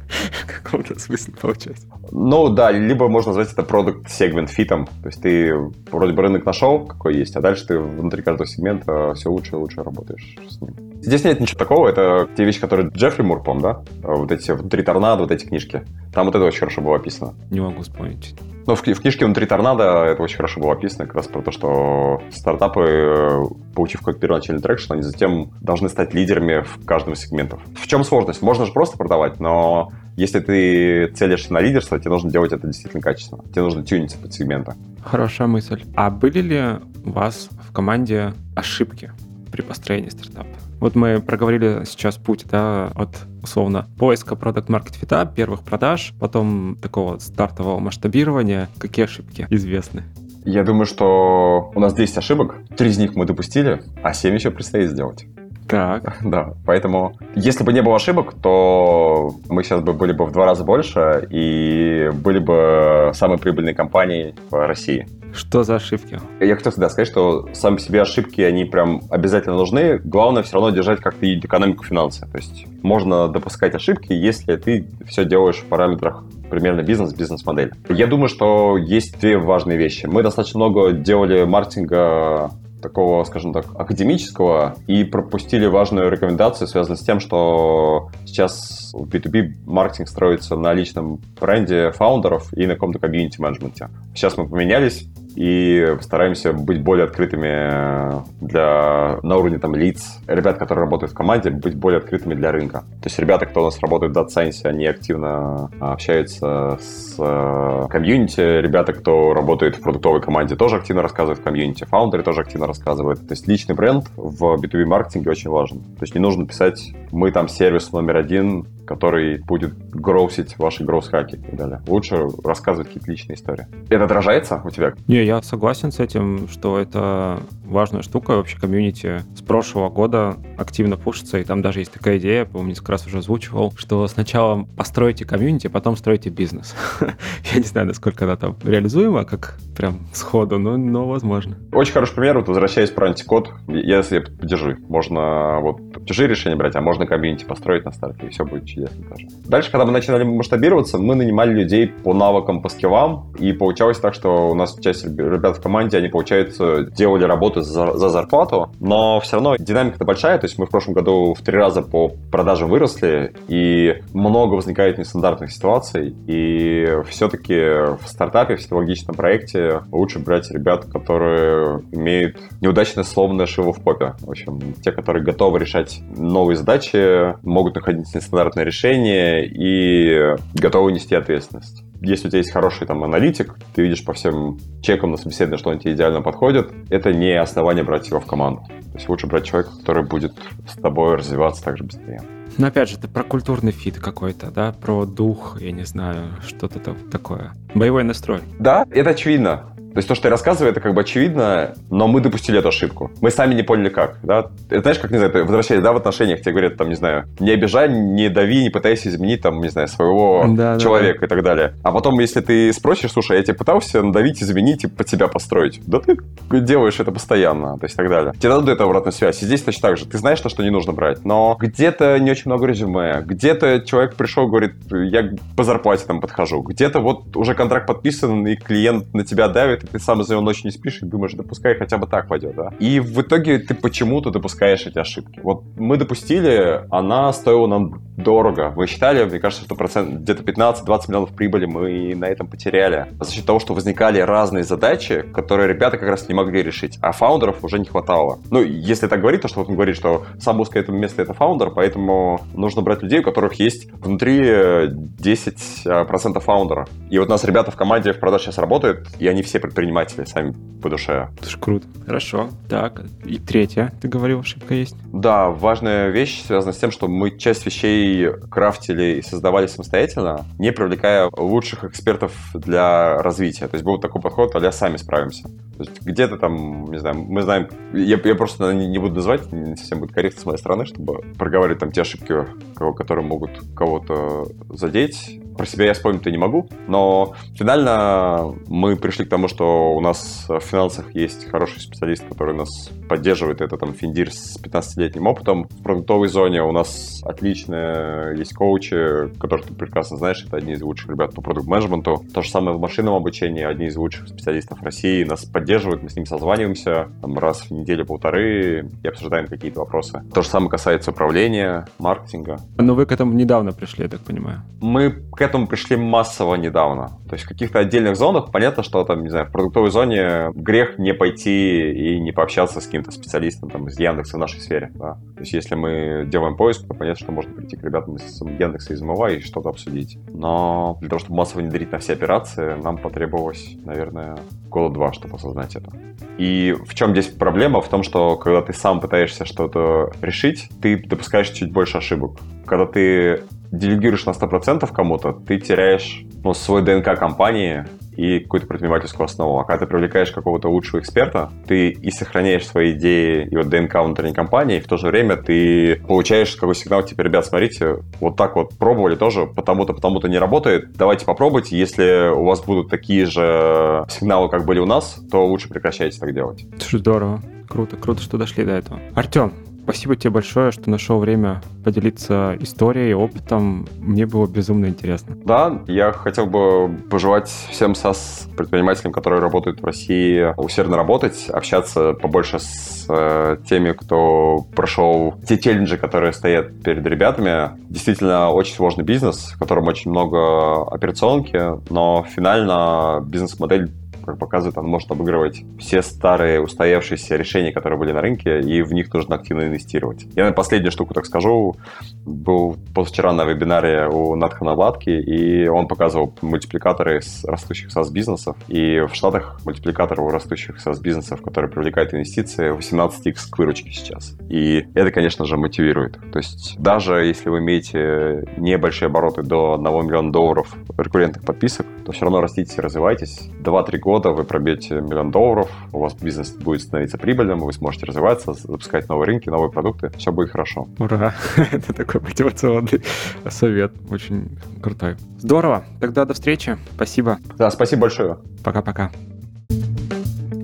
в каком-то смысле получается. Ну да, либо можно назвать это продукт сегмент фитом. То есть ты вроде бы рынок нашел, какой есть, а дальше ты внутри каждого сегмента все лучше и лучше работаешь с ним. Здесь нет ничего такого, это те вещи, которые Джеффри Мур, пом, да? Вот эти «Внутри торнадо», вот эти книжки. Там вот это очень хорошо было описано. Не могу вспомнить. Ну, в, в книжке «Внутри торнадо» это очень хорошо было описано, как раз про то, что стартапы, э, получив какой-то первоначальный traction, они затем должны стать лидерами в каждом из сегментов. В чем сложность? Можно же просто продавать, но если ты целишься на лидерство, тебе нужно делать это действительно качественно. Тебе нужно тюниться под сегменты. Хорошая мысль. А были ли у вас в команде ошибки при построении стартапа? Вот мы проговорили сейчас путь, да, от условно поиска продукт маркет фита, первых продаж, потом такого стартового масштабирования. Какие ошибки известны? Я думаю, что у нас 10 ошибок, три из них мы допустили, а 7 еще предстоит сделать. Так. Да, поэтому если бы не было ошибок, то мы сейчас бы были бы в два раза больше и были бы самой прибыльной компанией в России. Что за ошибки? Я хотел всегда сказать, что сами по себе ошибки, они прям обязательно нужны. Главное все равно держать как-то экономику финансы. То есть можно допускать ошибки, если ты все делаешь в параметрах примерно бизнес, бизнес-модель. Я думаю, что есть две важные вещи. Мы достаточно много делали маркетинга такого, скажем так, академического и пропустили важную рекомендацию, связанную с тем, что сейчас в B2B маркетинг строится на личном бренде фаундеров и на каком-то комьюнити менеджменте. Сейчас мы поменялись, и стараемся быть более открытыми для, на уровне там лиц, ребят, которые работают в команде, быть более открытыми для рынка. То есть ребята, кто у нас работает в Data Science, они активно общаются с э, комьюнити, ребята, кто работает в продуктовой команде, тоже активно рассказывают в комьюнити, фаундеры тоже активно рассказывают. То есть личный бренд в B2B маркетинге очень важен. То есть не нужно писать «мы там сервис номер один», который будет гроусить ваши гроус-хаки и так далее. Лучше рассказывать какие-то личные истории. Это отражается у тебя? Не, я согласен с этим, что это важная штука. Вообще комьюнити с прошлого года активно пушится, и там даже есть такая идея, по-моему, несколько раз уже озвучивал, что сначала постройте комьюнити, потом стройте бизнес. я не знаю, насколько это там реализуемо, как прям сходу, но, но возможно. Очень хороший пример, вот возвращаясь про антикод, я поддержу. Можно вот чужие решения брать, а можно комьюнити построить на старте, и все будет чудесно тоже. Дальше, когда мы начинали масштабироваться, мы нанимали людей по навыкам, по скиллам, и получалось так, что у нас часть ребят в команде, они, получается, делали работу за, за зарплату, но все равно динамика-то большая, то есть мы в прошлом году в три раза по продажам выросли, и много возникает нестандартных ситуаций, и все-таки в стартапе, в технологичном проекте лучше брать ребят, которые имеют неудачное словное шило в попе. В общем, те, которые готовы решать новые задачи, могут находить нестандартные решения и готовы нести ответственность если у тебя есть хороший там аналитик, ты видишь по всем чекам на собеседование, что он тебе идеально подходит, это не основание брать его в команду. То есть лучше брать человека, который будет с тобой развиваться так же быстрее. Но опять же, это про культурный фит какой-то, да, про дух, я не знаю, что-то такое. Боевой настрой. Да, это очевидно. То есть то, что я рассказываю, это как бы очевидно, но мы допустили эту ошибку. Мы сами не поняли как, да. Это знаешь, как, не знаю, ты возвращаясь, да, в отношениях, тебе говорят, там, не знаю, не обижай, не дави, не пытайся изменить, там, не знаю, своего да, человека да, и так далее. А потом, если ты спросишь, слушай, я тебе пытался надавить, изменить и под тебя построить. Да ты делаешь это постоянно, то есть и так далее. Тебе дадут эту обратную связь. И здесь точно так же. Ты знаешь, то, что не нужно брать, но где-то не очень много резюме, где-то человек пришел, говорит, я по зарплате там подхожу, где-то вот уже контракт подписан, и клиент на тебя давит, и ты сам из-за него ночью не спишь и думаешь, допускай хотя бы так пойдет, да. И в итоге ты почему-то допускаешь эти ошибки. Вот мы допустили, она стоила нам дорого. Мы считали, мне кажется, что процент где-то 15-20 миллионов прибыли мы на этом потеряли. За счет того, что возникали разные задачи, которые ребята как раз не могли решить, а фаундеров уже не хватало. Ну, если так говорить, то что вот он говорит, что самое узкое это место это фаундер, поэтому нужно брать людей, у которых есть внутри 10% фаундера. И вот у нас ребята в команде в продаже сейчас работают, и они все предприниматели сами по душе. Это ж круто. Хорошо. Так, и третья, ты говорил, ошибка есть? Да, важная вещь связана с тем, что мы часть вещей крафтили и создавали самостоятельно, не привлекая лучших экспертов для развития. То есть был такой подход, а сами справимся. То есть где-то там, не знаю, мы знаем, я, я просто не, не буду называть, не совсем будет корректно с моей стороны, чтобы проговаривать там те ошибки, которые могут кого-то задеть. Про себя я вспомнить-то не могу, но финально мы пришли к тому, что у нас в финансах есть хороший специалист, который нас поддерживает. Это там Финдир с 15-летним опытом. В продуктовой зоне у нас отличные есть коучи, которых ты прекрасно знаешь, это одни из лучших ребят по продукт-менеджменту. То же самое в машинном обучении, одни из лучших специалистов России нас поддерживают, мы с ними созваниваемся там, раз в неделю-полторы и обсуждаем какие-то вопросы. То же самое касается управления, маркетинга. Но вы к этому недавно пришли, я так понимаю. Мы к этому пришли массово недавно. То есть в каких-то отдельных зонах понятно, что там, не знаю, в продуктовой зоне грех не пойти и не пообщаться с каким-то специалистом там, из Яндекса в нашей сфере. Да? То есть если мы делаем поиск, то понятно, что можно прийти к ребятам из Яндекса, из МВА и что-то обсудить. Но для того, чтобы массово внедрить на все операции, нам потребовалось, наверное, года два, чтобы осознать это. И в чем здесь проблема? В том, что когда ты сам пытаешься что-то решить, ты допускаешь чуть больше ошибок. Когда ты делегируешь на 100% кому-то, ты теряешь ну, свой ДНК компании и какую-то предпринимательскую основу. А когда ты привлекаешь какого-то лучшего эксперта, ты и сохраняешь свои идеи и вот ДНК внутренней компании, и в то же время ты получаешь какой сигнал, типа, ребят, смотрите, вот так вот пробовали тоже, потому-то, потому-то не работает, давайте попробуйте, если у вас будут такие же сигналы, как были у нас, то лучше прекращайте так делать. Здорово. Круто, круто, что дошли до этого. Артем, Спасибо тебе большое, что нашел время поделиться историей, опытом. Мне было безумно интересно. Да, я хотел бы пожелать всем САС предпринимателям, которые работают в России, усердно работать, общаться побольше с э, теми, кто прошел те челленджи, которые стоят перед ребятами. Действительно, очень сложный бизнес, в котором очень много операционки, но финально бизнес-модель как показывает, он может обыгрывать все старые устоявшиеся решения, которые были на рынке, и в них нужно активно инвестировать. Я на последнюю штуку так скажу. Был позавчера на вебинаре у Натхана Владки, и он показывал мультипликаторы растущих SaaS-бизнесов. И в Штатах мультипликатор у растущих SaaS-бизнесов, которые привлекают инвестиции, 18x к выручке сейчас. И это, конечно же, мотивирует. То есть даже если вы имеете небольшие обороты до 1 миллиона долларов рекуррентных подписок, то все равно растите развивайтесь. 2-3 года года вы пробьете миллион долларов, у вас бизнес будет становиться прибыльным, вы сможете развиваться, запускать новые рынки, новые продукты, все будет хорошо. Ура! Это такой мотивационный совет, очень крутой. Здорово, тогда до встречи, спасибо. Да, спасибо большое. Пока-пока.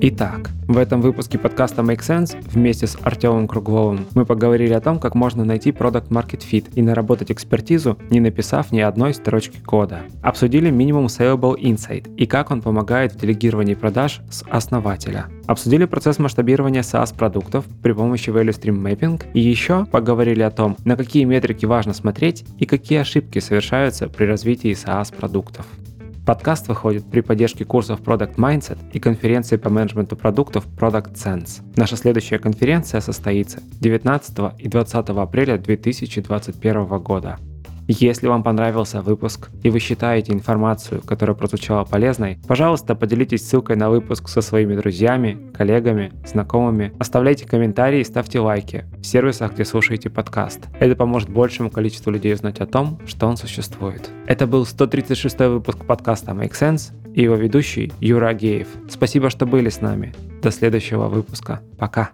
Итак, в этом выпуске подкаста Make Sense вместе с Артемом Кругловым мы поговорили о том, как можно найти Product Market Fit и наработать экспертизу, не написав ни одной строчки кода. Обсудили минимум Saleable Insight и как он помогает в делегировании продаж с основателя. Обсудили процесс масштабирования SaaS-продуктов при помощи Value Stream Mapping и еще поговорили о том, на какие метрики важно смотреть и какие ошибки совершаются при развитии SaaS-продуктов. Подкаст выходит при поддержке курсов Product Mindset и конференции по менеджменту продуктов Product Sense. Наша следующая конференция состоится 19 и 20 апреля 2021 года. Если вам понравился выпуск и вы считаете информацию, которая прозвучала полезной, пожалуйста, поделитесь ссылкой на выпуск со своими друзьями, коллегами, знакомыми. Оставляйте комментарии и ставьте лайки в сервисах, где слушаете подкаст. Это поможет большему количеству людей узнать о том, что он существует. Это был 136 выпуск подкаста Make Sense и его ведущий Юра Агеев. Спасибо, что были с нами. До следующего выпуска. Пока.